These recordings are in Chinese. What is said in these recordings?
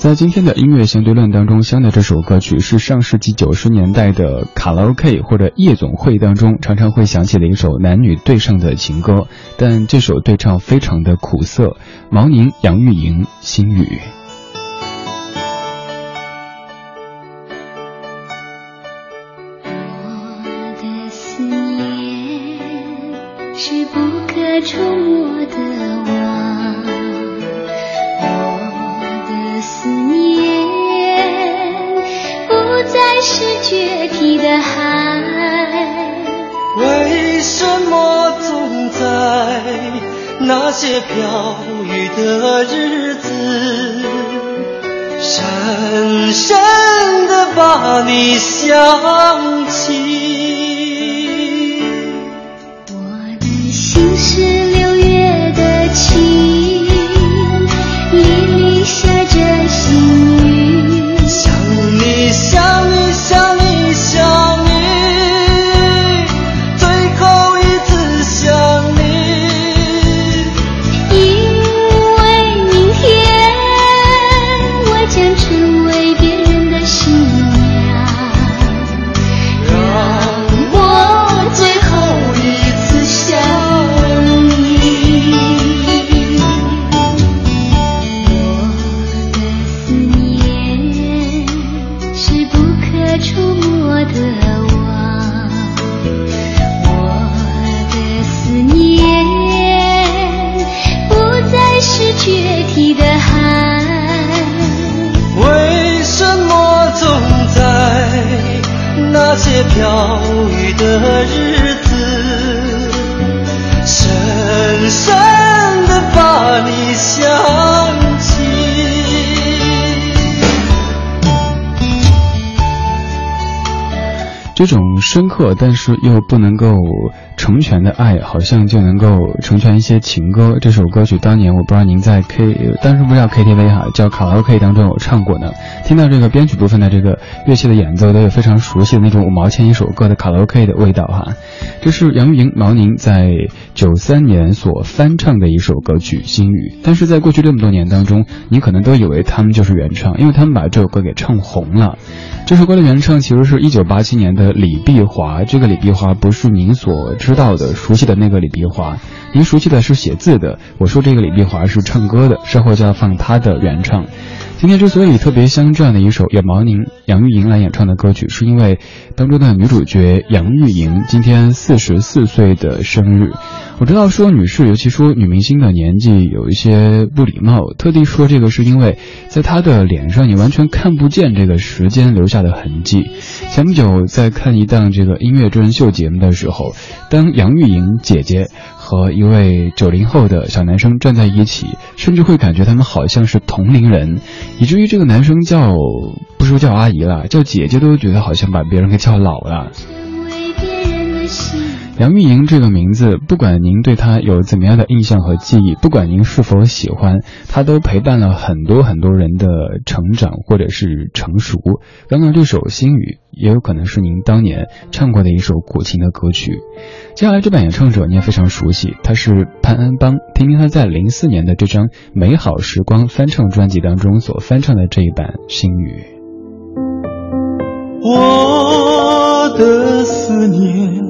在今天的音乐相对论当中，相的这首歌曲是上世纪九十年代的卡拉 OK 或者夜总会当中常常会响起的一首男女对唱的情歌，但这首对唱非常的苦涩。毛宁、杨钰莹，《心雨》。海。为什么总在那些飘雨的日子，深深的把你想起？渴望我的思念不再是决堤的海。为什么总在那些飘雨的日子深深这种深刻但是又不能够成全的爱，好像就能够成全一些情歌。这首歌曲当年我不知道您在 K，当时不叫 KTV 哈，叫卡拉 OK 当中有唱过呢。听到这个编曲部分的这个乐器的演奏，都有非常熟悉的那种五毛钱一首歌的卡拉 OK 的味道哈。这是杨钰莹、毛宁在九三年所翻唱的一首歌曲《心语》，但是在过去这么多年当中，你可能都以为他们就是原唱，因为他们把这首歌给唱红了。这首歌的原唱其实是一九八七年的李碧华，这个李碧华不是您所知知道的、熟悉的那个李碧华，您熟悉的是写字的。我说这个李碧华是唱歌的，稍后就要放他的原唱。今天之所以特别像这样的一首由毛宁、杨钰莹来演唱的歌曲，是因为当中的女主角杨钰莹今天四十四岁的生日。我知道说女士，尤其说女明星的年纪有一些不礼貌，特地说这个是因为在她的脸上你完全看不见这个时间留下的痕迹。前不久在看一档这个音乐真人秀节目的时候，当杨钰莹姐姐和一位九零后的小男生站在一起，甚至会感觉他们好像是同龄人，以至于这个男生叫不说叫阿姨了，叫姐姐都觉得好像把别人给叫老了。杨钰莹这个名字，不管您对她有怎么样的印象和记忆，不管您是否喜欢，她都陪伴了很多很多人的成长或者是成熟。刚刚这首《心语》也有可能是您当年唱过的一首古琴的歌曲。接下来这版演唱者你也非常熟悉，他是潘安邦。听听他在零四年的这张《美好时光》翻唱专辑当中所翻唱的这一版《心语》。我的思念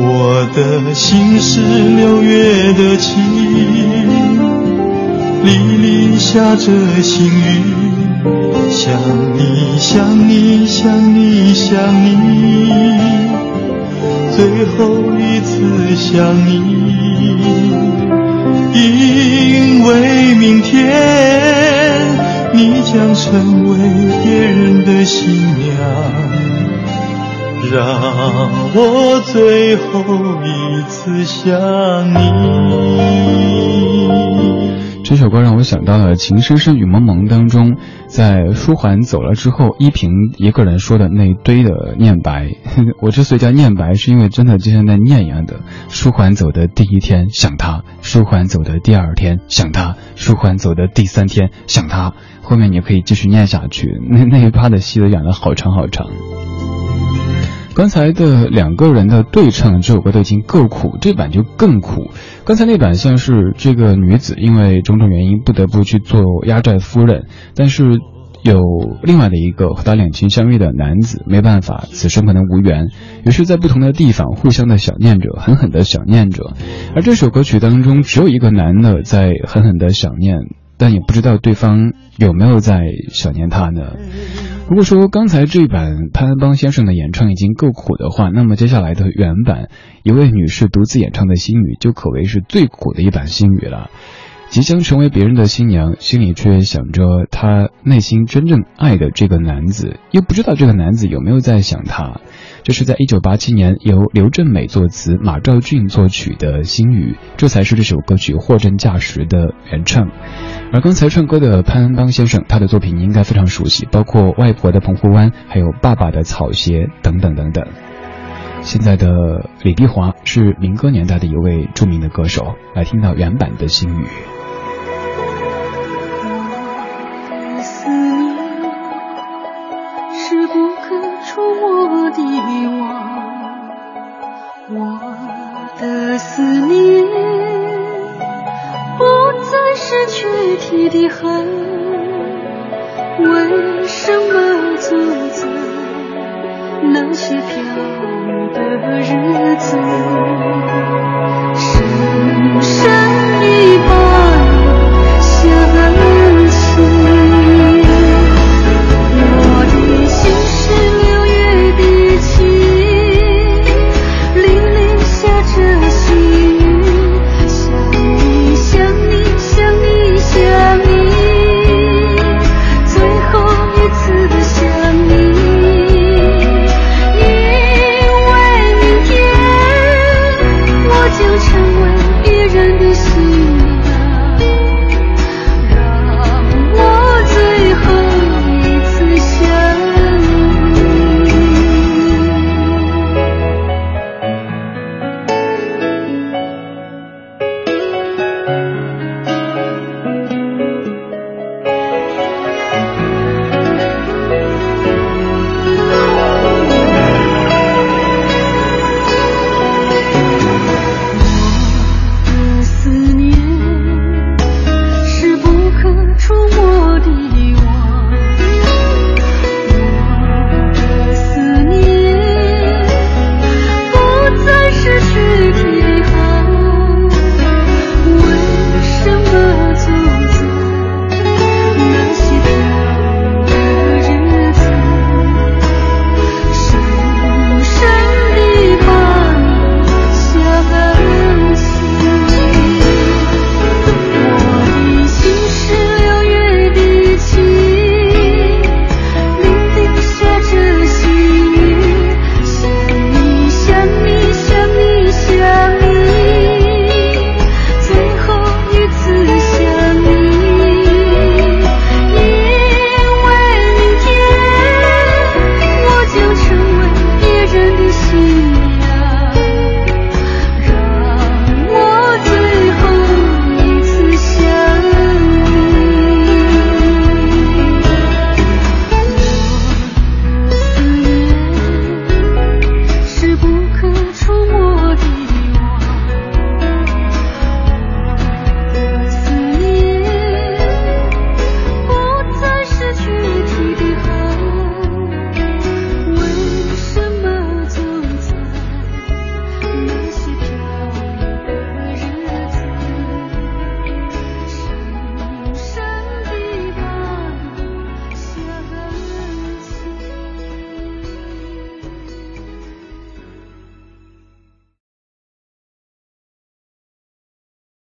我的心是六月的晴，沥沥下着细雨，想你想你想你想你，最后一次想你，因为明天。你将成为别人的新，让我最后一次想你。这首歌让我想到了《情深深雨蒙蒙》当中，在舒缓走了之后，依萍一个人说的那一堆的念白。我之所以叫念白，是因为真的就像在念一样的。舒缓走的第一天想他，舒缓走的第二天想他，舒缓走的第三天想他。后面你可以继续念下去，那那一趴的戏都演了好长好长。刚才的两个人的对唱，这首歌都已经够苦，这版就更苦。刚才那版像是这个女子因为种种原因不得不去做压寨夫人，但是有另外的一个和他两情相悦的男子，没办法，此生可能无缘，于是，在不同的地方互相的想念着，狠狠的想念着。而这首歌曲当中，只有一个男的在狠狠的想念，但也不知道对方有没有在想念他呢？如果说刚才这版潘安邦先生的演唱已经够苦的话，那么接下来的原版，一位女士独自演唱的《心语》就可谓是最苦的一版《心语》了。即将成为别人的新娘，心里却想着她内心真正爱的这个男子，又不知道这个男子有没有在想她。这是在一九八七年由刘振美作词、马兆骏作曲的《心语》，这才是这首歌曲货真价实的原唱。而刚才唱歌的潘安邦先生，他的作品你应该非常熟悉，包括《外婆的澎湖湾》，还有《爸爸的草鞋》等等等等。现在的李碧华是民歌年代的一位著名的歌手，来听到原版的《心语》。是不可触摸的网，堤